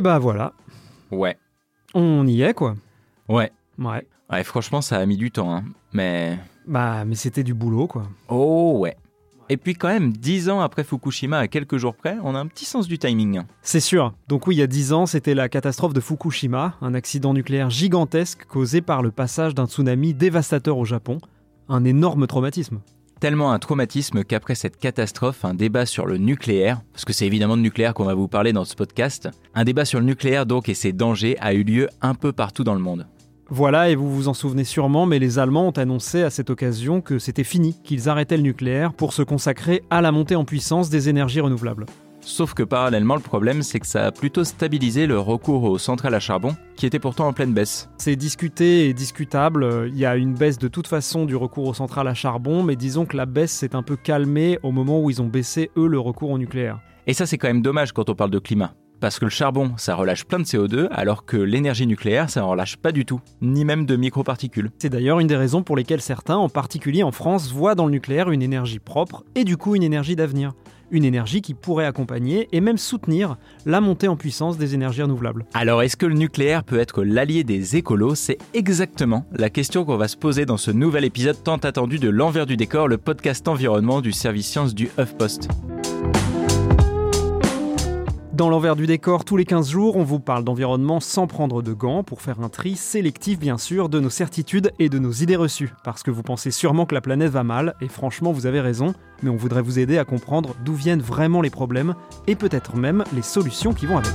Et bah voilà, Ouais. on y est quoi. Ouais. Ouais. Ouais, franchement, ça a mis du temps, hein. Mais. Bah, mais c'était du boulot quoi. Oh, ouais. Et puis, quand même, dix ans après Fukushima, à quelques jours près, on a un petit sens du timing. hein. C'est sûr. Donc oui, il y a 10 ans, c'était la catastrophe de Fukushima, un accident nucléaire gigantesque causé par le passage d'un tsunami dévastateur au Japon. Un énorme traumatisme. Tellement un traumatisme qu'après cette catastrophe, un débat sur le nucléaire, parce que c'est évidemment de nucléaire qu'on va vous parler dans ce podcast, un débat sur le nucléaire donc et ses dangers a eu lieu un peu partout dans le monde. Voilà, et vous vous en souvenez sûrement, mais les Allemands ont annoncé à cette occasion que c'était fini, qu'ils arrêtaient le nucléaire pour se consacrer à la montée en puissance des énergies renouvelables. Sauf que parallèlement, le problème, c'est que ça a plutôt stabilisé le recours aux centrales à charbon, qui était pourtant en pleine baisse. C'est discuté et discutable, il y a une baisse de toute façon du recours aux centrales à charbon, mais disons que la baisse s'est un peu calmée au moment où ils ont baissé, eux, le recours au nucléaire. Et ça, c'est quand même dommage quand on parle de climat. Parce que le charbon, ça relâche plein de CO2, alors que l'énergie nucléaire, ça en relâche pas du tout, ni même de microparticules. C'est d'ailleurs une des raisons pour lesquelles certains, en particulier en France, voient dans le nucléaire une énergie propre et du coup une énergie d'avenir. Une énergie qui pourrait accompagner et même soutenir la montée en puissance des énergies renouvelables. Alors, est-ce que le nucléaire peut être l'allié des écolos? C'est exactement la question qu'on va se poser dans ce nouvel épisode tant attendu de L'envers du décor, le podcast environnement du service science du HuffPost. Dans l'envers du décor, tous les 15 jours, on vous parle d'environnement sans prendre de gants pour faire un tri sélectif bien sûr de nos certitudes et de nos idées reçues. Parce que vous pensez sûrement que la planète va mal, et franchement vous avez raison, mais on voudrait vous aider à comprendre d'où viennent vraiment les problèmes et peut-être même les solutions qui vont avec.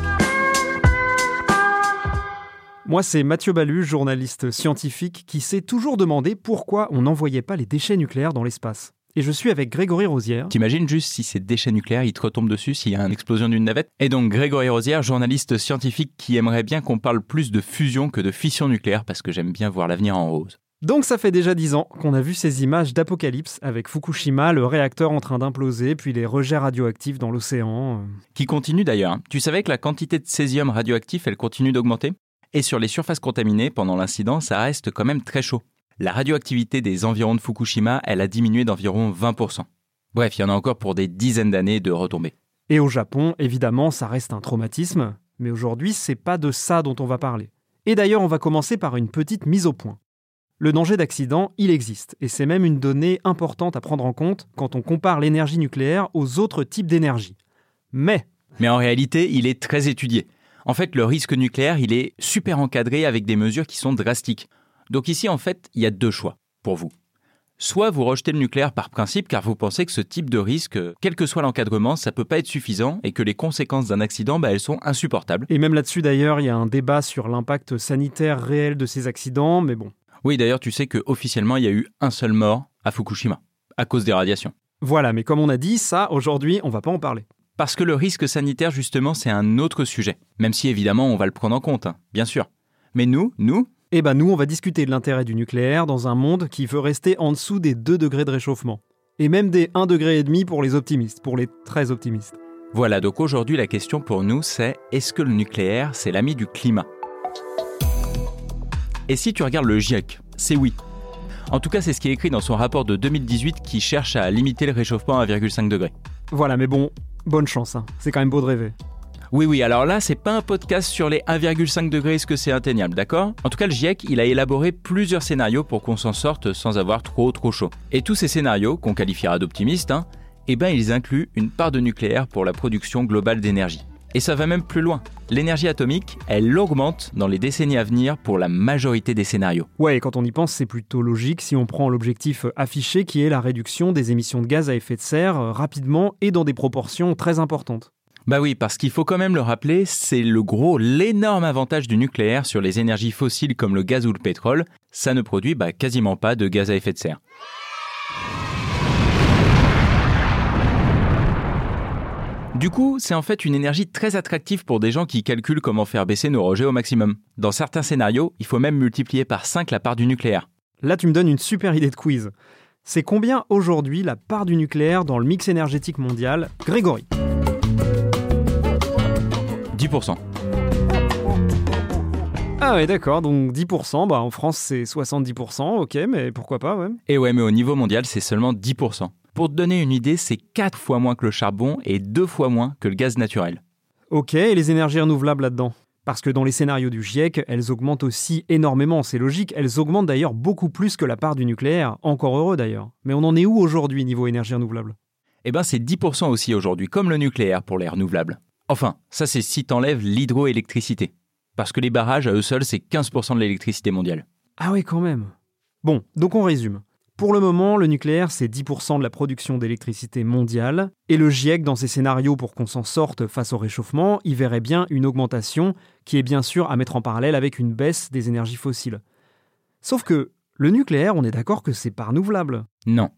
Moi, c'est Mathieu Balu, journaliste scientifique, qui s'est toujours demandé pourquoi on n'envoyait pas les déchets nucléaires dans l'espace. Et je suis avec Grégory Rosière. T'imagines juste si ces déchets nucléaires, ils te retombent dessus s'il y a une explosion d'une navette? Et donc Grégory Rosière, journaliste scientifique qui aimerait bien qu'on parle plus de fusion que de fission nucléaire parce que j'aime bien voir l'avenir en rose. Donc ça fait déjà 10 ans qu'on a vu ces images d'apocalypse avec Fukushima, le réacteur en train d'imploser, puis les rejets radioactifs dans l'océan. Qui continue d'ailleurs. hein. Tu savais que la quantité de césium radioactif, elle continue d'augmenter? Et sur les surfaces contaminées, pendant l'incident, ça reste quand même très chaud. La radioactivité des environs de Fukushima, elle a diminué d'environ 20%. Bref, il y en a encore pour des dizaines d'années de retombées. Et au Japon, évidemment, ça reste un traumatisme, mais aujourd'hui, c'est pas de ça dont on va parler. Et d'ailleurs, on va commencer par une petite mise au point. Le danger d'accident, il existe, et c'est même une donnée importante à prendre en compte quand on compare l'énergie nucléaire aux autres types d'énergie. Mais, Mais en réalité, il est très étudié. En fait, le risque nucléaire, il est super encadré avec des mesures qui sont drastiques. Donc ici, en fait, il y a deux choix pour vous. Soit vous rejetez le nucléaire par principe car vous pensez que ce type de risque, quel que soit l'encadrement, ça peut pas être suffisant et que les conséquences d'un accident, bah, elles sont insupportables. et même là-dessus d'ailleurs, il y a un débat sur l'impact sanitaire réel de ces accidents, mais bon. Oui, d'ailleurs, tu sais que officiellement, il y a eu un seul mort à Fukushima à cause des radiations. Voilà, mais comme on a dit, ça, aujourd'hui, on va pas en parler. Parce que le risque sanitaire, justement, c'est un autre sujet. Même si, évidemment, on va le prendre en compte, hein, bien sûr. Mais nous, nous, Eh ben nous, on va discuter de l'intérêt du nucléaire dans un monde qui veut rester en dessous des 2 degrés de réchauffement. Et même des 1,5 degré et demi pour les optimistes, pour les très optimistes. Voilà, donc aujourd'hui la question pour nous c'est est-ce que le nucléaire c'est l'ami du climat? Et si tu regardes le GIEC, c'est oui. En tout cas, c'est ce qui est écrit dans son rapport de 2018 qui cherche à limiter le réchauffement à 1,5 degré. Voilà, mais bon, bonne chance, hein. c'est quand même beau de rêver. Oui, oui, alors là, c'est pas un podcast sur les 1,5 degrés, est-ce que c'est atteignable, d'accord? En tout cas, le GIEC, il a élaboré plusieurs scénarios pour qu'on s'en sorte sans avoir trop, trop chaud. Et tous ces scénarios, qu'on qualifiera d'optimistes, hein, eh ben, ils incluent une part de nucléaire pour la production globale d'énergie. Et ça va même plus loin. L'énergie atomique, elle augmente dans les décennies à venir pour la majorité des scénarios. Ouais, et quand on y pense, c'est plutôt logique si on prend l'objectif affiché qui est la réduction des émissions de gaz à effet de serre euh, rapidement et dans des proportions très importantes. Bah oui, parce qu'il faut quand même le rappeler, c'est le gros, l'énorme avantage du nucléaire sur les énergies fossiles comme le gaz ou le pétrole, ça ne produit bah, quasiment pas de gaz à effet de serre. Du coup, c'est en fait une énergie très attractive pour des gens qui calculent comment faire baisser nos rejets au maximum. Dans certains scénarios, il faut même multiplier par 5 la part du nucléaire. Là, tu me donnes une super idée de quiz. C'est combien aujourd'hui la part du nucléaire dans le mix énergétique mondial? Grégory 10%. Ah ouais, d'accord, donc 10%, bah en France c'est 70%, ok, mais pourquoi pas, ouais. Et ouais, mais au niveau mondial, c'est seulement 10%. Pour te donner une idée, c'est 4 fois moins que le charbon et 2 fois moins que le gaz naturel. Ok, et les énergies renouvelables là-dedans? Parce que dans les scénarios du GIEC, elles augmentent aussi énormément, c'est logique, elles augmentent d'ailleurs beaucoup plus que la part du nucléaire, encore heureux d'ailleurs. Mais on en est où aujourd'hui niveau énergie renouvelable? Eh ben c'est 10% aussi aujourd'hui, comme le nucléaire pour les renouvelables. Enfin, ça c'est si t'enlèves l'hydroélectricité. Parce que les barrages, à eux seuls, c'est 15% de l'électricité mondiale. Ah oui, quand même. Bon, donc on résume. Pour le moment, le nucléaire, c'est 10% de la production d'électricité mondiale, et le GIEC, dans ses scénarios pour qu'on s'en sorte face au réchauffement, y verrait bien une augmentation qui est bien sûr à mettre en parallèle avec une baisse des énergies fossiles. Sauf que le nucléaire, on est d'accord que c'est pas renouvelable. Non.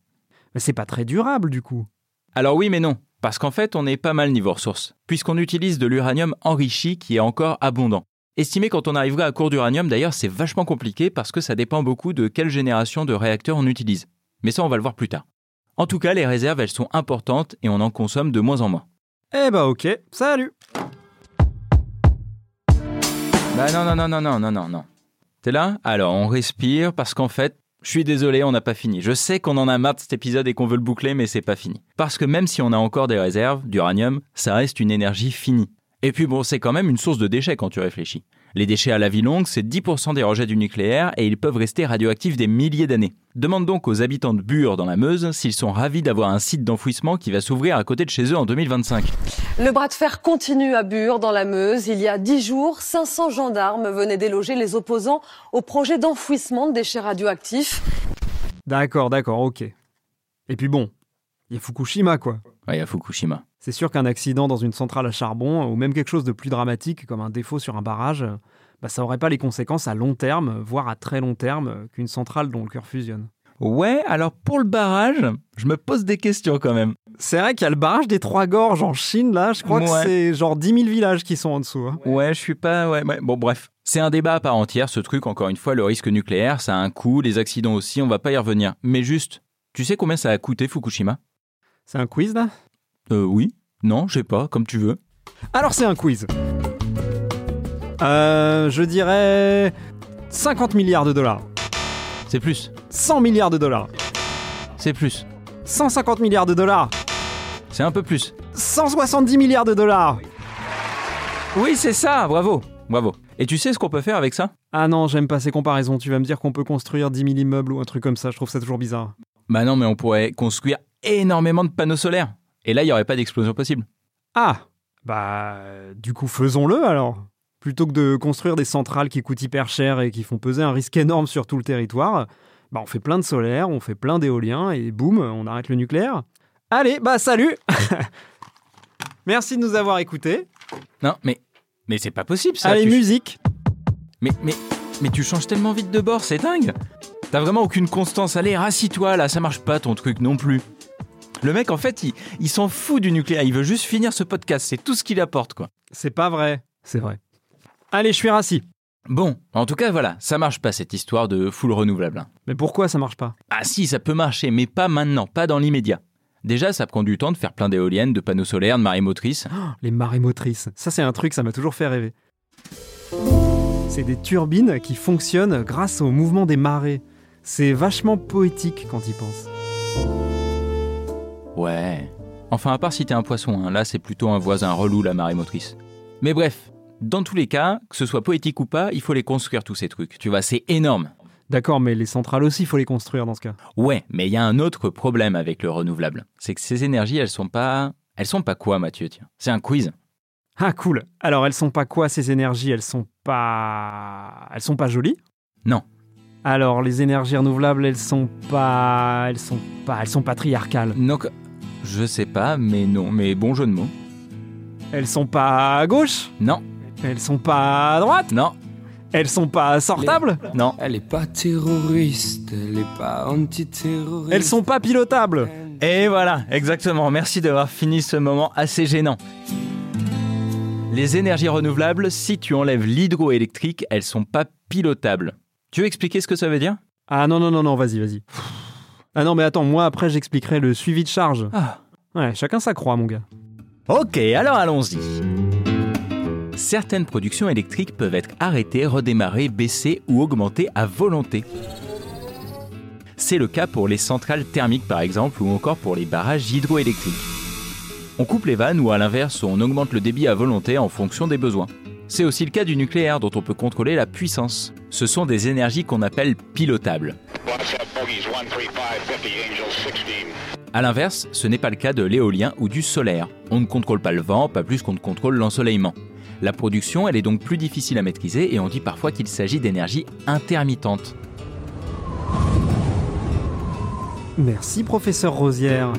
Mais c'est pas très durable du coup. Alors oui, mais non. Parce qu'en fait, on est pas mal niveau ressources, puisqu'on utilise de l'uranium enrichi qui est encore abondant. Estimer quand on arriverait à court d'uranium, d'ailleurs, c'est vachement compliqué parce que ça dépend beaucoup de quelle génération de réacteurs on utilise. Mais ça, on va le voir plus tard. En tout cas, les réserves, elles sont importantes et on en consomme de moins en moins. Eh bah ok, salut Bah non, non, non, non, non, non, non, non. T'es là? Alors, on respire parce qu'en fait, je suis désolé, on n'a pas fini. Je sais qu'on en a marre de cet épisode et qu'on veut le boucler, mais c'est pas fini. Parce que même si on a encore des réserves d'uranium, ça reste une énergie finie. Et puis bon, c'est quand même une source de déchets quand tu réfléchis. Les déchets à la vie longue, c'est 10% des rejets du nucléaire et ils peuvent rester radioactifs des milliers d'années. Demande donc aux habitants de Bure dans la Meuse s'ils sont ravis d'avoir un site d'enfouissement qui va s'ouvrir à côté de chez eux en 2025. Le bras de fer continue à Bure dans la Meuse. Il y a dix jours, 500 gendarmes venaient déloger les opposants au projet d'enfouissement de déchets radioactifs. D'accord, d'accord, ok. Et puis bon, il y a Fukushima quoi. Ouais, à Fukushima. C'est sûr qu'un accident dans une centrale à charbon, ou même quelque chose de plus dramatique comme un défaut sur un barrage, bah, ça n'aurait pas les conséquences à long terme, voire à très long terme, qu'une centrale dont le cœur fusionne. Ouais, alors pour le barrage, je me pose des questions quand même. C'est vrai qu'il y a le barrage des Trois Gorges en Chine, là, je crois que c'est genre 10 000 villages qui sont en dessous. hein. Ouais, je suis pas. Ouais, ouais. Bon, bref. C'est un débat à part entière, ce truc. Encore une fois, le risque nucléaire, ça a un coût, les accidents aussi, on va pas y revenir. Mais juste, tu sais combien ça a coûté Fukushima? C'est un quiz là? Euh, oui. Non, je sais pas, comme tu veux. Alors c'est un quiz. Euh, je dirais 50 milliards de dollars, C'est plus. 100 milliards de dollars, C'est plus. 150 milliards de dollars, C'est un peu plus. 170 milliards de dollars. Oui, c'est ça, bravo. Bravo. Et tu sais ce qu'on peut faire avec ça? Ah non, j'aime pas ces comparaisons. Tu vas me dire qu'on peut construire 10 000 immeubles ou un truc comme ça. Je trouve ça toujours bizarre. Bah non, mais on pourrait construire énormément de panneaux solaires. Et là, il n'y aurait pas d'explosion possible. Ah Bah, du coup, faisons-le alors. Plutôt que de construire des centrales qui coûtent hyper cher et qui font peser un risque énorme sur tout le territoire, bah on fait plein de solaire, on fait plein d'éoliens et boum, on arrête le nucléaire. Allez, bah salut Merci de nous avoir écoutés. Non, mais. Mais c'est pas possible ça. Allez, tu- musique Mais, mais, mais tu changes tellement vite de bord, c'est dingue. T'as vraiment aucune constance. Allez, rassis-toi là, ça marche pas ton truc non plus. Le mec, en fait, il, il s'en fout du nucléaire. Il veut juste finir ce podcast. C'est tout ce qu'il apporte, quoi. C'est pas vrai. C'est vrai. Allez, je suis rassis. Bon, en tout cas, voilà, ça marche pas cette histoire de full renouvelable. hein. Mais pourquoi ça marche pas? Ah si, ça peut marcher, mais pas maintenant, pas dans l'immédiat. Déjà, ça prend du temps de faire plein d'éoliennes, de panneaux solaires, de marées motrices. Les marées motrices. Ça, c'est un truc, ça m'a toujours fait rêver. C'est des turbines qui fonctionnent grâce au mouvement des marées. C'est vachement poétique quand y penses. Ouais. Enfin, à part si t'es un poisson, hein, là c'est plutôt un voisin relou la marée motrice. Mais bref, dans tous les cas, que ce soit poétique ou pas, il faut les construire tous ces trucs. Tu vois, c'est énorme. D'accord, mais les centrales aussi, il faut les construire dans ce cas. Ouais, mais il y a un autre problème avec le renouvelable. C'est que ces énergies, elles sont pas. Elles sont pas quoi, Mathieu Tiens, c'est un quiz. Ah, cool. Alors, elles sont pas quoi ces énergies? Elles sont pas. Elles sont pas jolies? Non. Alors, les énergies renouvelables, elles sont pas. Elles sont pas. Elles sont patriarcales. Donc, je sais pas, mais non, mais bon jeu de mots. Elles sont pas à gauche? Non, Elles sont pas à droite? Non, Elles sont pas sortables? Non. Elle est pas terroriste, elle est pas antiterroriste. Elles sont pas pilotables? Et voilà, exactement. Merci d'avoir fini ce moment assez gênant. Les énergies renouvelables, si tu enlèves l'hydroélectrique, elles sont pas pilotables. Tu veux expliquer ce que ça veut dire? Ah non, non, non, non, vas-y, vas-y. Ah non, mais attends, moi après j'expliquerai le suivi de charge. Ah. Ouais, chacun sa croix, mon gars. Ok, alors allons-y. Certaines productions électriques peuvent être arrêtées, redémarrées, baissées ou augmentées à volonté. C'est le cas pour les centrales thermiques par exemple ou encore pour les barrages hydroélectriques. On coupe les vannes ou à l'inverse on augmente le débit à volonté en fonction des besoins. C'est aussi le cas du nucléaire dont on peut contrôler la puissance. Ce sont des énergies qu'on appelle pilotables. A l'inverse, ce n'est pas le cas de l'éolien ou du solaire. On ne contrôle pas le vent, pas plus qu'on ne contrôle l'ensoleillement. La production, elle est donc plus difficile à maîtriser et on dit parfois qu'il s'agit d'énergie intermittente. Merci, professeur Rosière.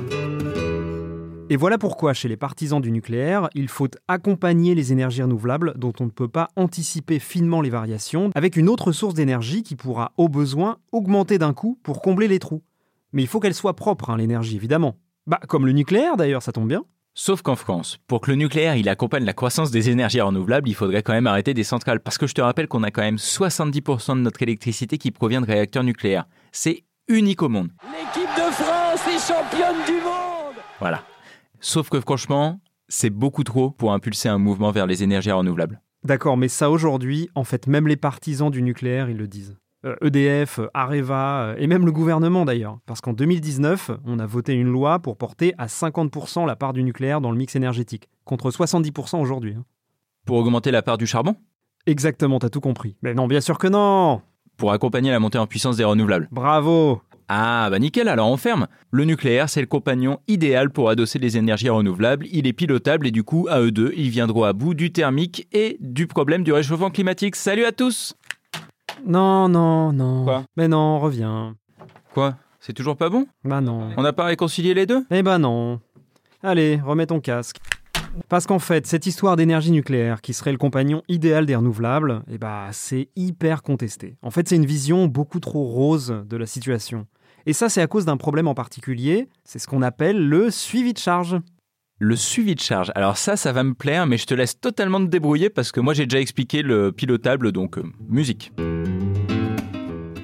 Et voilà pourquoi, chez les partisans du nucléaire, il faut accompagner les énergies renouvelables dont on ne peut pas anticiper finement les variations avec une autre source d'énergie qui pourra, au besoin, augmenter d'un coup pour combler les trous. Mais il faut qu'elle soit propre, hein, l'énergie, évidemment. Bah, comme le nucléaire d'ailleurs, ça tombe bien. Sauf qu'en France, pour que le nucléaire il accompagne la croissance des énergies renouvelables, il faudrait quand même arrêter des centrales. Parce que je te rappelle qu'on a quand même 70% de notre électricité qui provient de réacteurs nucléaires. C'est unique au monde. L'équipe de France est championne du monde Voilà. Sauf que franchement, c'est beaucoup trop pour impulser un mouvement vers les énergies renouvelables. D'accord, mais ça aujourd'hui, en fait, même les partisans du nucléaire, ils le disent. EDF, euh, Areva, euh, et même le gouvernement d'ailleurs. Parce qu'en 2019, on a voté une loi pour porter à 50% la part du nucléaire dans le mix énergétique, contre 70% aujourd'hui. hein. Pour augmenter la part du charbon? Exactement, t'as tout compris. Mais non, bien sûr que non Pour accompagner la montée en puissance des renouvelables. Bravo Ah bah nickel, alors on ferme. Le nucléaire, c'est le compagnon idéal pour adosser les énergies renouvelables. Il est pilotable et du coup, à eux deux, ils viendront à bout du thermique et du problème du réchauffement climatique. Salut à tous Non, non, non. Quoi Mais non, reviens. Quoi? C'est toujours pas bon? Bah non. On n'a pas réconcilié les deux? Eh ben non. Allez, remets ton casque. Parce qu'en fait, cette histoire d'énergie nucléaire, qui serait le compagnon idéal des renouvelables, eh bah, c'est hyper contesté. En fait, c'est une vision beaucoup trop rose de la situation. Et ça, c'est à cause d'un problème en particulier, c'est ce qu'on appelle le suivi de charge. Le suivi de charge. Alors ça, ça va me plaire, mais je te laisse totalement te débrouiller parce que moi j'ai déjà expliqué le pilotable, donc euh, musique.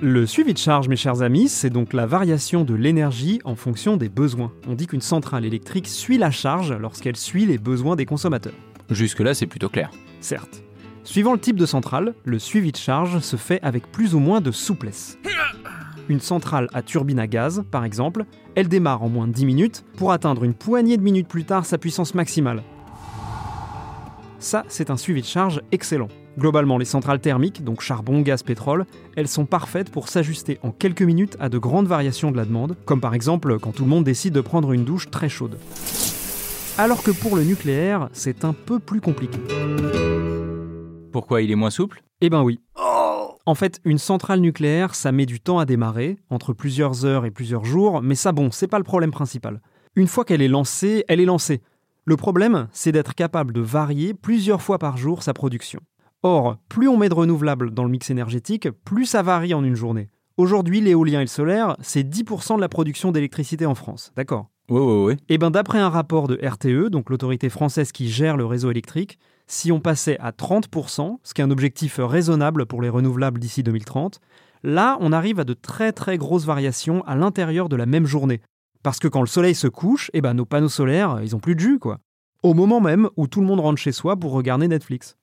Le suivi de charge, mes chers amis, c'est donc la variation de l'énergie en fonction des besoins. On dit qu'une centrale électrique suit la charge lorsqu'elle suit les besoins des consommateurs. Jusque-là, c'est plutôt clair. Certes. Suivant le type de centrale, le suivi de charge se fait avec plus ou moins de souplesse. Une centrale à turbine à gaz, par exemple, elle démarre en moins de 10 minutes pour atteindre une poignée de minutes plus tard sa puissance maximale. Ça, c'est un suivi de charge excellent. Globalement, les centrales thermiques, donc charbon, gaz, pétrole, elles sont parfaites pour s'ajuster en quelques minutes à de grandes variations de la demande, comme par exemple quand tout le monde décide de prendre une douche très chaude. Alors que pour le nucléaire, c'est un peu plus compliqué. Pourquoi il est moins souple? Eh ben oui. En fait, une centrale nucléaire, ça met du temps à démarrer, entre plusieurs heures et plusieurs jours, mais ça bon, c'est pas le problème principal. Une fois qu'elle est lancée, elle est lancée. Le problème, c'est d'être capable de varier plusieurs fois par jour sa production. Or, plus on met de renouvelables dans le mix énergétique, plus ça varie en une journée. Aujourd'hui, l'éolien et le solaire, c'est 10% de la production d'électricité en France, d'accord? Ouais, ouais, ouais. Eh bien, d'après un rapport de RTE, donc l'autorité française qui gère le réseau électrique, si on passait à 30%, ce qui est un objectif raisonnable pour les renouvelables d'ici 2030, là, on arrive à de très très grosses variations à l'intérieur de la même journée. Parce que quand le soleil se couche, eh ben, nos panneaux solaires, ils ont plus de jus, quoi. Au moment même où tout le monde rentre chez soi pour regarder Netflix.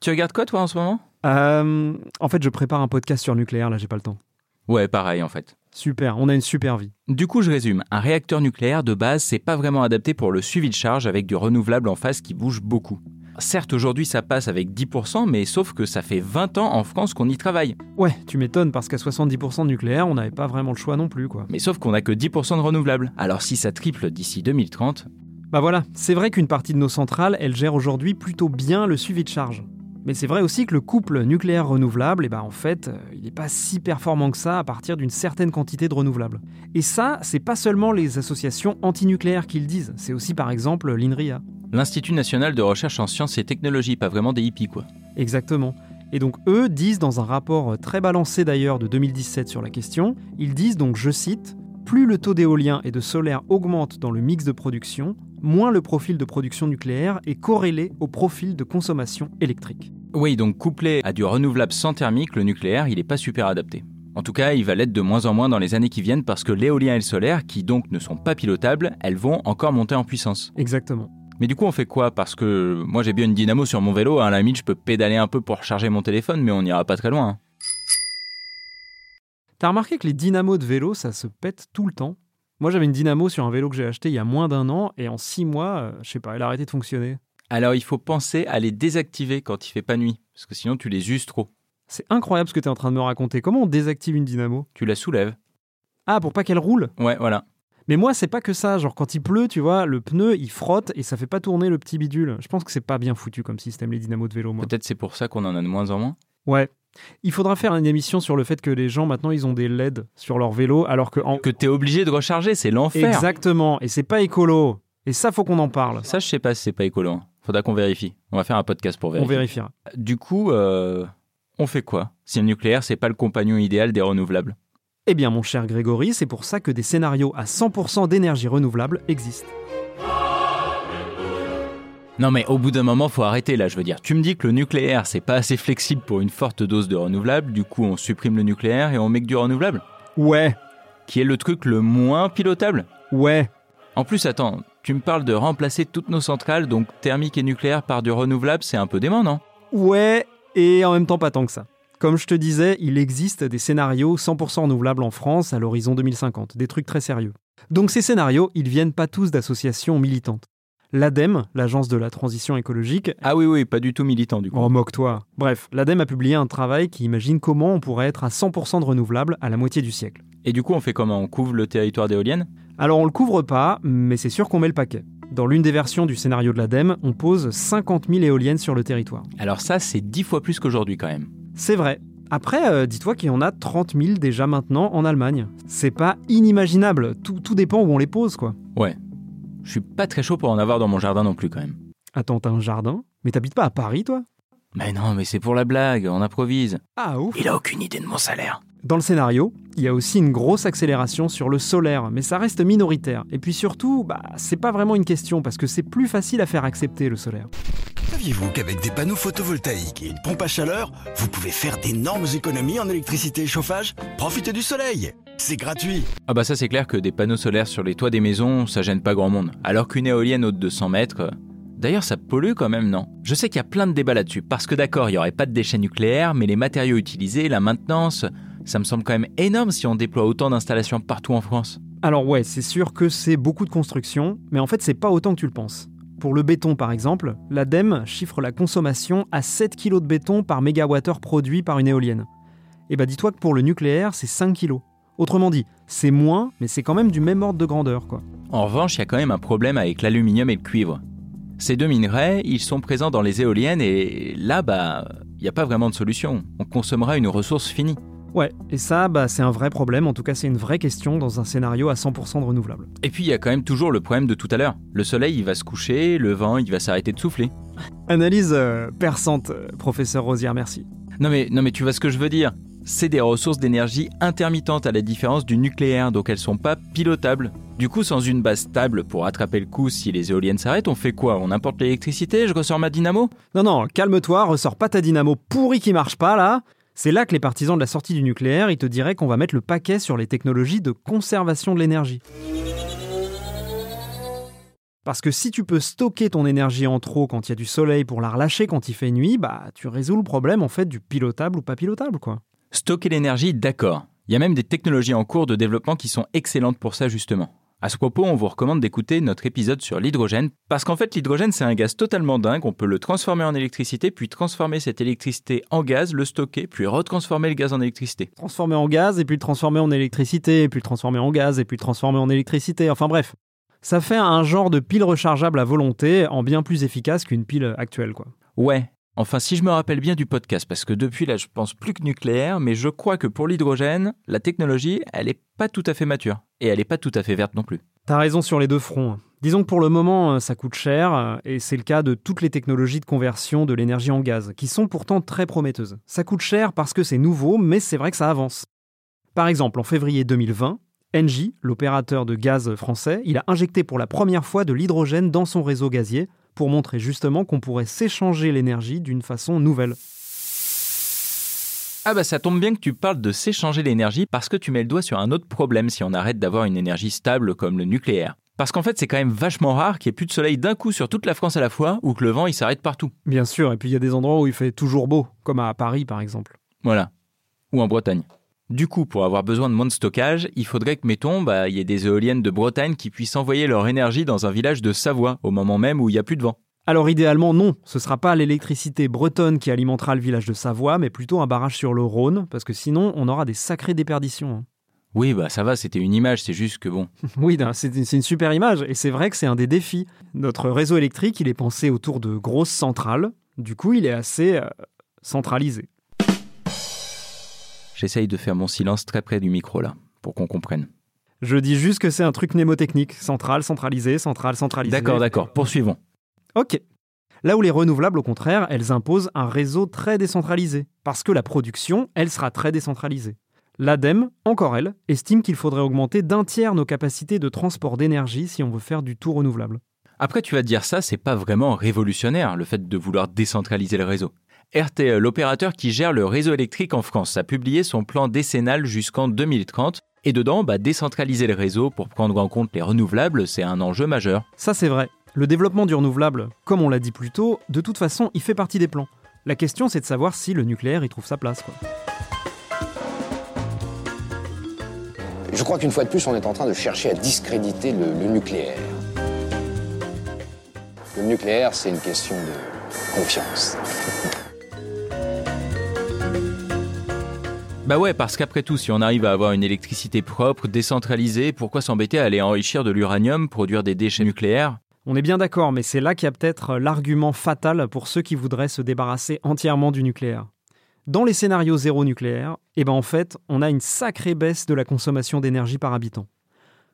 Tu regardes quoi toi en ce moment? Euh, en fait, je prépare un podcast sur le nucléaire, là, j'ai pas le temps. Ouais, pareil en fait. Super, on a une super vie. Du coup, je résume. Un réacteur nucléaire de base, c'est pas vraiment adapté pour le suivi de charge avec du renouvelable en face qui bouge beaucoup. Certes, aujourd'hui, ça passe avec 10%, mais sauf que ça fait 20 ans en France qu'on y travaille. Ouais, tu m'étonnes parce qu'à 70% de nucléaire, on n'avait pas vraiment le choix non plus, quoi. Mais sauf qu'on a que 10% de renouvelables. Alors si ça triple d'ici 2030, Bah voilà, c'est vrai qu'une partie de nos centrales, elle gère aujourd'hui plutôt bien le suivi de charge. Mais c'est vrai aussi que le couple nucléaire renouvelable, eh ben en fait, euh, il n'est pas si performant que ça à partir d'une certaine quantité de renouvelables. Et ça, c'est pas seulement les associations antinucléaires qui le disent, c'est aussi par exemple l'INRIA. L'Institut national de recherche en sciences et technologies, pas vraiment des hippies quoi. Exactement. Et donc eux disent dans un rapport très balancé d'ailleurs de 2017 sur la question, ils disent donc, je cite, plus le taux d'éolien et de solaire augmente dans le mix de production, moins le profil de production nucléaire est corrélé au profil de consommation électrique. Oui, donc couplé à du renouvelable sans thermique, le nucléaire, il n'est pas super adapté. En tout cas, il va l'être de moins en moins dans les années qui viennent parce que l'éolien et le solaire, qui donc ne sont pas pilotables, elles vont encore monter en puissance. Exactement. Mais du coup, on fait quoi? Parce que moi, j'ai bien une dynamo sur mon vélo. À la limite, je peux pédaler un peu pour charger mon téléphone, mais on n'ira pas très loin. hein. T'as remarqué que les dynamos de vélo, ça se pète tout le temps? Moi, j'avais une dynamo sur un vélo que j'ai acheté il y a moins d'un an, et en six mois, euh, je sais pas, elle a arrêté de fonctionner. Alors, il faut penser à les désactiver quand il fait pas nuit, parce que sinon, tu les uses trop. C'est incroyable ce que t'es en train de me raconter. Comment on désactive une dynamo? Tu la soulèves. Ah, pour pas qu'elle roule? Ouais, voilà. Mais moi, c'est pas que ça. Genre, quand il pleut, tu vois, le pneu, il frotte et ça fait pas tourner le petit bidule. Je pense que c'est pas bien foutu comme système, les dynamos de vélo, moi. Peut-être c'est pour ça qu'on en a de moins en moins? Ouais. Il faudra faire une émission sur le fait que les gens, maintenant, ils ont des LED sur leur vélo, alors que. En... Que t'es obligé de recharger, c'est l'enfer. Exactement. Et c'est pas écolo. Et ça, faut qu'on en parle. Ça, je sais pas si c'est pas écolo. hein. Faudra qu'on vérifie. On va faire un podcast pour On vérifier. vérifiera. Du coup, euh, on fait quoi? Si le nucléaire, c'est pas le compagnon idéal des renouvelables Eh bien, mon cher Grégory, c'est pour ça que des scénarios à 100% d'énergie renouvelable existent. Non mais au bout d'un moment, faut arrêter là, je veux dire. Tu me dis que le nucléaire, c'est pas assez flexible pour une forte dose de renouvelable, du coup on supprime le nucléaire et on met que du renouvelable Ouais, Qui est le truc le moins pilotable ouais. En plus, attends, tu me parles de remplacer toutes nos centrales, donc thermique et nucléaire, par du renouvelable, c'est un peu dément, non? Ouais, et en même temps pas tant que ça. Comme je te disais, il existe des scénarios 100% renouvelables en France à l'horizon 2050, des trucs très sérieux. Donc ces scénarios, ils viennent pas tous d'associations militantes. L'ADEME, l'agence de la transition écologique, Ah oui, oui, pas du tout militant du coup. Oh, moque-toi. Bref, l'ADEME a publié un travail qui imagine comment on pourrait être à 100% de renouvelables à la moitié du siècle. Et du coup, on fait comment? On couvre le territoire d'éoliennes? Alors on le couvre pas, mais c'est sûr qu'on met le paquet. Dans l'une des versions du scénario de l'ADEME, on pose 50 000 éoliennes sur le territoire. Alors ça, c'est dix fois plus qu'aujourd'hui quand même. C'est vrai. Après, euh, dis-toi qu'il y en a 30 000 déjà maintenant en Allemagne. C'est pas inimaginable, tout, tout dépend où on les pose, quoi. Ouais. Je suis pas très chaud pour en avoir dans mon jardin non plus quand même. Attends, t'as un jardin? Mais t'habites pas à Paris, toi? Mais non, mais c'est pour la blague, on improvise. Ah, ouf Il a aucune idée de mon salaire. Dans le scénario, il y a aussi une grosse accélération sur le solaire, mais ça reste minoritaire. Et puis surtout, bah, c'est pas vraiment une question, parce que c'est plus facile à faire accepter le solaire. Saviez-vous qu'avec des panneaux photovoltaïques et une pompe à chaleur, vous pouvez faire d'énormes économies en électricité et chauffage? Profitez du soleil C'est gratuit Ah bah ça c'est clair que des panneaux solaires sur les toits des maisons, ça gêne pas grand monde. Alors qu'une éolienne haute de 100 mètres... euh, D'ailleurs ça pollue quand même, non? Je sais qu'il y a plein de débats là-dessus, parce que d'accord, il y aurait pas de déchets nucléaires, mais les matériaux utilisés, la maintenance, ça me semble quand même énorme si on déploie autant d'installations partout en France. Alors ouais, c'est sûr que c'est beaucoup de construction, mais en fait c'est pas autant que tu le penses. Pour le béton par exemple, l'ADEME chiffre la consommation à 7 kg de béton par mégawattheure produit par une éolienne. Et bah dis-toi que pour le nucléaire c'est 5 kg. Autrement dit, c'est moins, mais c'est quand même du même ordre de grandeur quoi. En revanche, il y a quand même un problème avec l'aluminium et le cuivre. Ces deux minerais, ils sont présents dans les éoliennes et là, bah, il n'y a pas vraiment de solution. On consommera une ressource finie. Ouais, et ça, bah, c'est un vrai problème, en tout cas c'est une vraie question dans un scénario à 100% de renouvelable. Et puis il y a quand même toujours le problème de tout à l'heure. Le soleil, il va se coucher, le vent, il va s'arrêter de souffler. Analyse euh, perçante, euh, professeur Rosière, merci. Non mais, non mais tu vois ce que je veux dire. C'est des ressources d'énergie intermittentes à la différence du nucléaire, donc elles sont pas pilotables. Du coup, sans une base stable pour attraper le coup si les éoliennes s'arrêtent, on fait quoi? On importe l'électricité? Je ressors ma dynamo? Non, non, calme-toi, ressors pas ta dynamo pourrie qui marche pas là. C'est là que les partisans de la sortie du nucléaire, ils te diraient qu'on va mettre le paquet sur les technologies de conservation de l'énergie. Parce que si tu peux stocker ton énergie en trop quand il y a du soleil pour la relâcher quand il fait nuit, bah tu résous le problème en fait du pilotable ou pas pilotable quoi. Stocker l'énergie, d'accord. Il y a même des technologies en cours de développement qui sont excellentes pour ça justement. À ce propos, on vous recommande d'écouter notre épisode sur l'hydrogène, parce qu'en fait l'hydrogène c'est un gaz totalement dingue, on peut le transformer en électricité, puis transformer cette électricité en gaz, le stocker, puis retransformer le gaz en électricité. Transformer en gaz et puis le transformer en électricité, et puis le transformer en gaz et puis le transformer en électricité, enfin bref. Ça fait un genre de pile rechargeable à volonté en bien plus efficace qu'une pile actuelle quoi. Ouais, Enfin, si je me rappelle bien du podcast, parce que depuis là, je pense plus que nucléaire, mais je crois que pour l'hydrogène, la technologie, elle n'est pas tout à fait mature. Et elle n'est pas tout à fait verte non plus. T'as raison sur les deux fronts. Disons que pour le moment, euh, ça coûte cher, euh, et c'est le cas de toutes les technologies de conversion de l'énergie en gaz, qui sont pourtant très prometteuses. Ça coûte cher parce que c'est nouveau, mais c'est vrai que ça avance. Par exemple, en février 2020, Engie, l'opérateur de gaz français, il a injecté pour la première fois de l'hydrogène dans son réseau gazier pour montrer justement qu'on pourrait s'échanger l'énergie d'une façon nouvelle. Ah bah ça tombe bien que tu parles de s'échanger l'énergie parce que tu mets le doigt sur un autre problème si on arrête d'avoir une énergie stable comme le nucléaire. Parce qu'en fait, c'est quand même vachement rare qu'il n'y ait plus de soleil d'un coup sur toute la France à la fois ou que le vent il s'arrête partout. Bien sûr, et puis il y a des endroits où il fait toujours beau, comme à Paris par exemple. Voilà. Ou en Bretagne. Du coup, pour avoir besoin de moins de stockage, il faudrait que, mettons, bah, il y ait des éoliennes de Bretagne qui puissent envoyer leur énergie dans un village de Savoie au moment même où il n'y a plus de vent. Alors idéalement non, ce sera pas l'électricité bretonne qui alimentera le village de Savoie, mais plutôt un barrage sur le Rhône, parce que sinon on aura des sacrées déperditions. hein. Oui, bah ça va, c'était une image, c'est juste que bon. Oui, c'est une super image, et c'est vrai que c'est un des défis. Notre réseau électrique, il est pensé autour de grosses centrales, du coup il est assez euh, centralisé. J'essaye de faire mon silence très près du micro là, pour qu'on comprenne. Je dis juste que c'est un truc mnémotechnique, centrale, centralisé, centrale, centralisé. D'accord, d'accord, poursuivons. Ok. Là où les renouvelables, au contraire, elles imposent un réseau très décentralisé, parce que la production, elle sera très décentralisée. L'ADEME, encore elle, estime qu'il faudrait augmenter d'un tiers nos capacités de transport d'énergie si on veut faire du tout renouvelable. Après, tu vas te dire ça, c'est pas vraiment révolutionnaire, le fait de vouloir décentraliser le réseau. RTE, l'opérateur qui gère le réseau électrique en France, a publié son plan décennal jusqu'en 2030. Et dedans, bah, décentraliser le réseau pour prendre en compte les renouvelables, c'est un enjeu majeur. Ça, c'est vrai. Le développement du renouvelable, comme on l'a dit plus tôt, de toute façon, il fait partie des plans. La question, c'est de savoir si le nucléaire y trouve sa place. Quoi. Je crois qu'une fois de plus, on est en train de chercher à discréditer le, le nucléaire. Le nucléaire, c'est une question de confiance. Bah ouais, parce qu'après tout, si on arrive à avoir une électricité propre, décentralisée, pourquoi s'embêter à aller enrichir de l'uranium, produire des déchets nucléaires? On est bien d'accord, mais c'est là qu'il y a peut-être l'argument fatal pour ceux qui voudraient se débarrasser entièrement du nucléaire. Dans les scénarios zéro nucléaire, eh ben en fait, on a une sacrée baisse de la consommation d'énergie par habitant.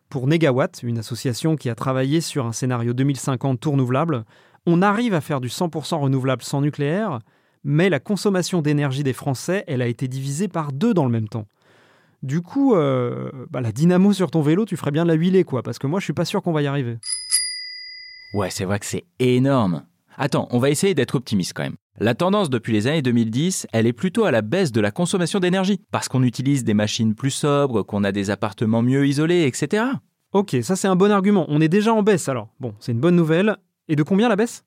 Pour Negawatt, une association qui a travaillé sur un scénario 2050 tout renouvelable, on arrive à faire du 100% renouvelable sans nucléaire, mais la consommation d'énergie des Français, elle a été divisée par deux dans le même temps. Du coup, euh, bah, la dynamo sur ton vélo, tu ferais bien de la huiler, quoi, parce que moi, je suis pas sûr qu'on va y arriver. Ouais, c'est vrai que c'est énorme. Attends, on va essayer d'être optimiste quand même. La tendance depuis les années 2010, elle est plutôt à la baisse de la consommation d'énergie, parce qu'on utilise des machines plus sobres, qu'on a des appartements mieux isolés, etc. Ok, ça c'est un bon argument. On est déjà en baisse alors. Bon, c'est une bonne nouvelle. Et de combien la baisse?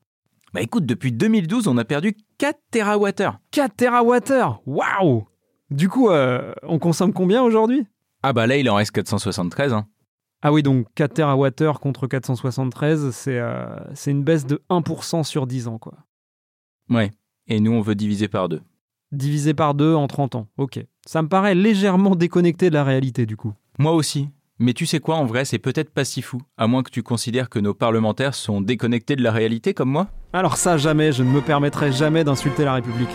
Bah écoute, depuis 2012, on a perdu 4 TWh. 4 TWh Waouh Du coup, euh, on consomme combien aujourd'hui? Ah bah là, il en reste 473. Hein. Ah oui, donc 4 TWh contre 473, c'est euh, c'est une baisse de 1% sur 10 ans, quoi. Ouais. Et nous, on veut diviser par deux. Divisé par 2 en 30 ans. Ok. Ça me paraît légèrement déconnecté de la réalité, du coup. Moi aussi. Mais tu sais quoi, en vrai, c'est peut-être pas si fou, à moins que tu considères que nos parlementaires sont déconnectés de la réalité comme moi Alors ça, jamais, je ne me permettrai jamais d'insulter la République.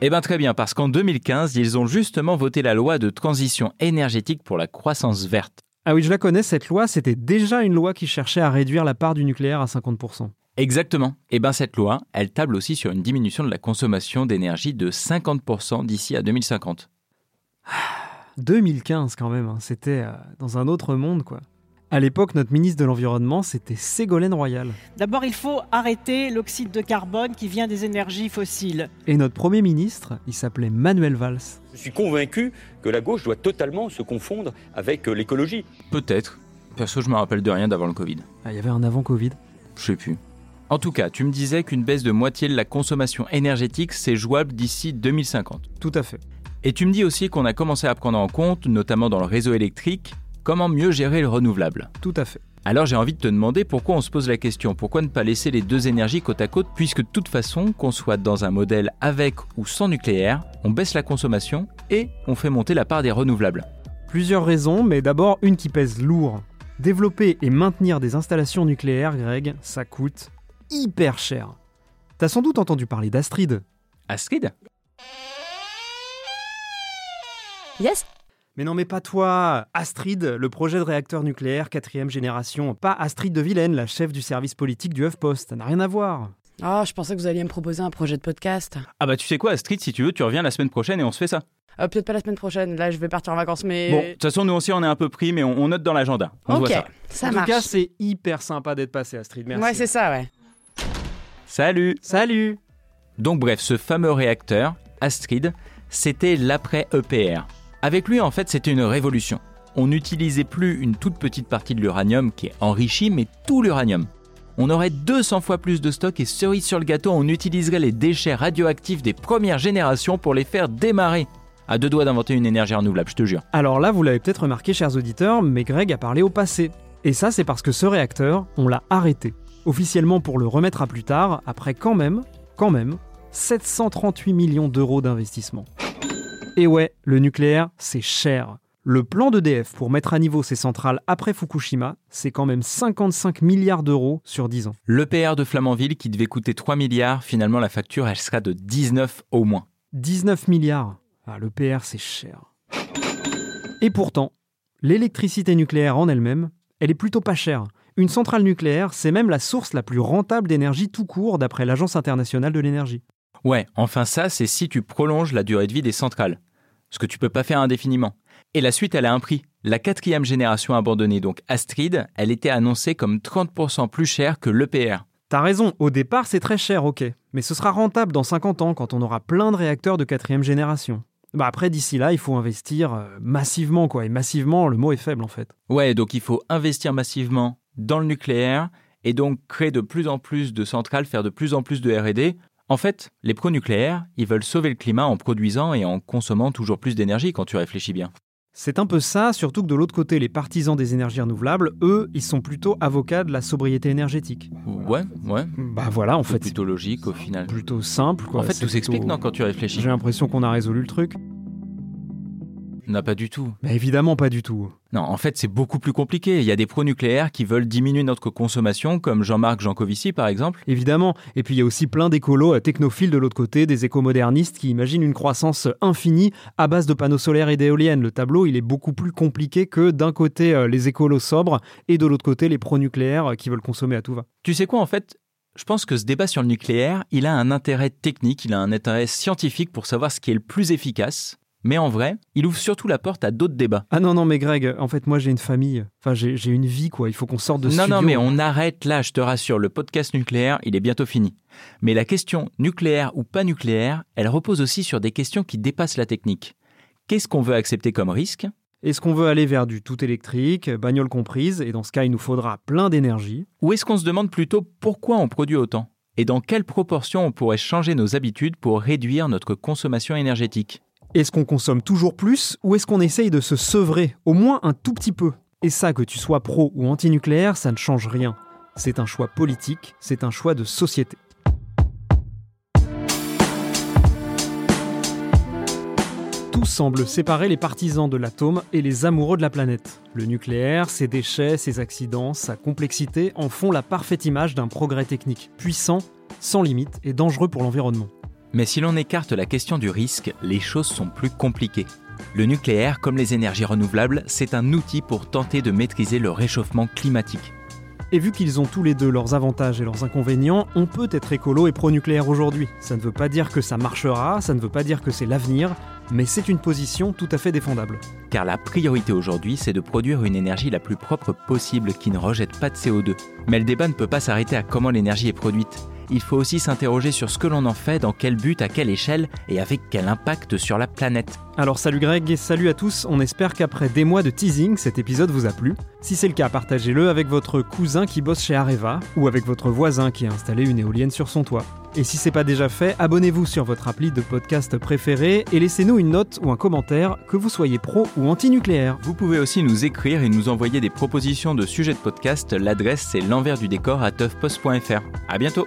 Eh ben très bien, parce qu'en 2015, ils ont justement voté la loi de transition énergétique pour la croissance verte. Ah oui, je la connais, cette loi, c'était déjà une loi qui cherchait à réduire la part du nucléaire à 50%. Exactement. Et ben cette loi, elle table aussi sur une diminution de la consommation d'énergie de 50% d'ici à 2050. 2015 quand même, hein, c'était euh, dans un autre monde, quoi. À l'époque, notre ministre de l'Environnement, c'était Ségolène Royal. D'abord, il faut arrêter l'oxyde de carbone qui vient des énergies fossiles. Et notre Premier ministre, il s'appelait Manuel Valls. Je suis convaincu que la gauche doit totalement se confondre avec euh, l'écologie. Peut-être. Perso, je me rappelle de rien d'avant le Covid. Ah, il y avait un avant-Covid. Je sais plus. En tout cas, tu me disais qu'une baisse de moitié de la consommation énergétique, c'est jouable d'ici 2050. Tout à fait. Et tu me dis aussi qu'on a commencé à prendre en compte, notamment dans le réseau électrique, comment mieux gérer le renouvelable. Tout à fait. Alors j'ai envie de te demander pourquoi on se pose la question, pourquoi ne pas laisser les deux énergies côte à côte, puisque de toute façon, qu'on soit dans un modèle avec ou sans nucléaire, on baisse la consommation et on fait monter la part des renouvelables. Plusieurs raisons, mais d'abord une qui pèse lourd. Développer et maintenir des installations nucléaires, Greg, ça coûte hyper cher. T'as sans doute entendu parler d'Astrid. Astrid? Yes Mais non, mais pas toi Astrid, le projet de réacteur nucléaire quatrième génération. Pas Astrid de Vilaine, la chef du service politique du HuffPost. Ça n'a rien à voir. Oh, je pensais que vous alliez me proposer un projet de podcast. Ah bah tu sais quoi Astrid, si tu veux, tu reviens la semaine prochaine et on se fait ça. Euh, Peut-être pas la semaine prochaine, là je vais partir en vacances, mais... Bon, de toute façon, nous aussi on est un peu pris, mais on, on note dans l'agenda. Ok, voit ça. ça en marche. tout cas, c'est hyper sympa d'être passé, Astrid. Merci. ouais, c'est ça, ouais. Salut Salut Donc bref, ce fameux réacteur, Astrid, c'était l'après-EPR. Avec lui, en fait, c'était une révolution. On n'utilisait plus une toute petite partie de l'uranium qui est enrichi, mais tout l'uranium. On aurait 200 fois plus de stock et cerise sur le gâteau, on utiliserait les déchets radioactifs des premières générations pour les faire démarrer. À deux doigts d'inventer une énergie renouvelable, je te jure. Alors là, vous l'avez peut-être remarqué, chers auditeurs, mais Greg a parlé au passé. Et ça, c'est parce que ce réacteur, on l'a arrêté. Officiellement pour le remettre à plus tard, après quand même, quand même, 738 millions d'euros d'investissement. Et ouais, le nucléaire, c'est cher. Le plan d'EDF pour mettre à niveau ses centrales après Fukushima, c'est quand même 55 milliards d'euros sur 10 ans. L'EPR de Flamanville qui devait coûter 3 milliards, finalement la facture elle sera de 19 au moins. 19 milliards. Ah, le PR, c'est cher. Et pourtant, l'électricité nucléaire en elle-même, elle est plutôt pas chère. Une centrale nucléaire, c'est même la source la plus rentable d'énergie tout court d'après l'Agence internationale de l'énergie. Ouais, enfin ça, c'est si tu prolonges la durée de vie des centrales. Ce que tu peux pas faire indéfiniment. Et la suite, elle a un prix. La quatrième génération abandonnée, donc Astrid, elle était annoncée comme 30% plus chère que l'EPR. T'as raison, au départ c'est très cher, ok. Mais ce sera rentable dans 50 ans quand on aura plein de réacteurs de quatrième génération. Bah après, d'ici là, il faut investir euh, massivement, quoi. Et massivement, le mot est faible en fait. Ouais, donc il faut investir massivement dans le nucléaire et donc créer de plus en plus de centrales, faire de plus en plus de RD. En fait, les pro-nucléaires, ils veulent sauver le climat en produisant et en consommant toujours plus d'énergie quand tu réfléchis bien. C'est un peu ça, surtout que de l'autre côté, les partisans des énergies renouvelables, eux, ils sont plutôt avocats de la sobriété énergétique. Ouais, ouais. Bah voilà, en C'est fait, plutôt logique au final. plutôt simple, quoi. En fait, tout s'explique, plutôt- non, quand tu réfléchis J'ai l'impression qu'on a résolu le truc. Non, pas du tout. Bah évidemment pas du tout. Non, en fait, c'est beaucoup plus compliqué. Il y a des pro-nucléaires qui veulent diminuer notre consommation, comme Jean-Marc Jancovici, par exemple. Évidemment. Et puis il y a aussi plein d'écolos euh, technophiles de l'autre côté, des écomodernistes qui imaginent une croissance infinie à base de panneaux solaires et d'éoliennes. Le tableau, il est beaucoup plus compliqué que d'un côté euh, les écolos sobres et de l'autre côté les pro-nucléaires euh, qui veulent consommer à tout va. Tu sais quoi, en fait? Je pense que ce débat sur le nucléaire, il a un intérêt technique, il a un intérêt scientifique pour savoir ce qui est le plus efficace. Mais en vrai, il ouvre surtout la porte à d'autres débats. Ah non, non, mais Greg, en fait, moi j'ai une famille. Enfin, j'ai une vie, quoi. Il faut qu'on sorte de ce Non, non, mais on arrête là, je te rassure, le podcast nucléaire, il est bientôt fini. Mais la question nucléaire ou pas nucléaire, elle repose aussi sur des questions qui dépassent la technique. Qu'est-ce qu'on veut accepter comme risque? Est-ce qu'on veut aller vers du tout électrique, bagnole comprise, et dans ce cas, il nous faudra plein d'énergie? Ou est-ce qu'on se demande plutôt pourquoi on produit autant? Et dans quelle proportion on pourrait changer nos habitudes pour réduire notre consommation énergétique? Est-ce qu'on consomme toujours plus ou est-ce qu'on essaye de se sevrer, au moins un tout petit peu? Et ça, que tu sois pro ou anti-nucléaire, ça ne change rien. C'est un choix politique, c'est un choix de société. Tout semble séparer les partisans de l'atome et les amoureux de la planète. Le nucléaire, ses déchets, ses accidents, sa complexité en font la parfaite image d'un progrès technique, puissant, sans limite et dangereux pour l'environnement. Mais si l'on écarte la question du risque, les choses sont plus compliquées. Le nucléaire, comme les énergies renouvelables, c'est un outil pour tenter de maîtriser le réchauffement climatique. Et vu qu'ils ont tous les deux leurs avantages et leurs inconvénients, on peut être écolo et pro-nucléaire aujourd'hui. Ça ne veut pas dire que ça marchera, ça ne veut pas dire que c'est l'avenir, mais c'est une position tout à fait défendable. Car la priorité aujourd'hui, c'est de produire une énergie la plus propre possible qui ne rejette pas de CO2. Mais le débat ne peut pas s'arrêter à comment l'énergie est produite. Il faut aussi s'interroger sur ce que l'on en fait, dans quel but, à quelle échelle et avec quel impact sur la planète. Alors salut Greg et salut à tous, on espère qu'après des mois de teasing, cet épisode vous a plu. Si c'est le cas, partagez-le avec votre cousin qui bosse chez Areva ou avec votre voisin qui a installé une éolienne sur son toit. Et si c'est pas déjà fait, abonnez-vous sur votre appli de podcast préféré et laissez-nous une note ou un commentaire, que vous soyez pro ou anti-nucléaire. Vous pouvez aussi nous écrire et nous envoyer des propositions de sujets de podcast. L'adresse c'est l'envers du décor à toughpost.fr. À bientôt.